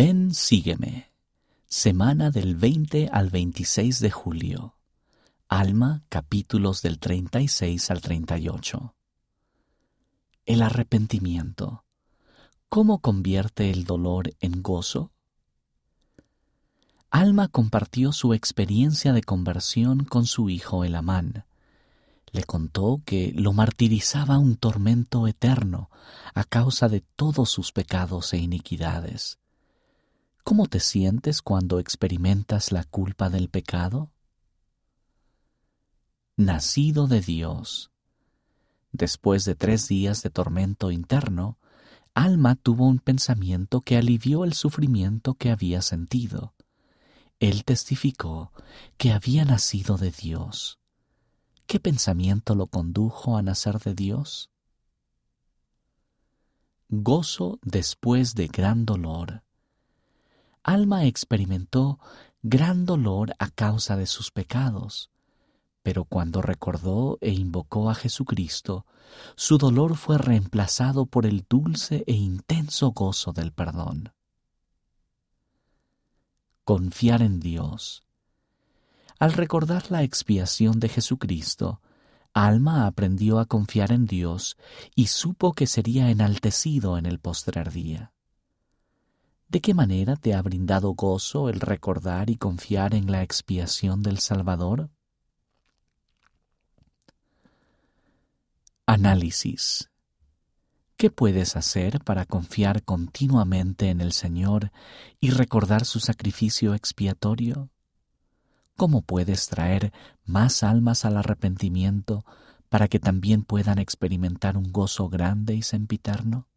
Ven, sígueme. Semana del 20 al 26 de julio. Alma, capítulos del 36 al 38. El arrepentimiento. ¿Cómo convierte el dolor en gozo? Alma compartió su experiencia de conversión con su hijo Elamán. Le contó que lo martirizaba un tormento eterno a causa de todos sus pecados e iniquidades. ¿Cómo te sientes cuando experimentas la culpa del pecado? Nacido de Dios. Después de tres días de tormento interno, Alma tuvo un pensamiento que alivió el sufrimiento que había sentido. Él testificó que había nacido de Dios. ¿Qué pensamiento lo condujo a nacer de Dios? Gozo después de gran dolor. Alma experimentó gran dolor a causa de sus pecados, pero cuando recordó e invocó a Jesucristo, su dolor fue reemplazado por el dulce e intenso gozo del perdón. Confiar en Dios. Al recordar la expiación de Jesucristo, Alma aprendió a confiar en Dios y supo que sería enaltecido en el postrer día. ¿De qué manera te ha brindado gozo el recordar y confiar en la expiación del Salvador? Análisis. ¿Qué puedes hacer para confiar continuamente en el Señor y recordar su sacrificio expiatorio? ¿Cómo puedes traer más almas al arrepentimiento para que también puedan experimentar un gozo grande y sempiterno?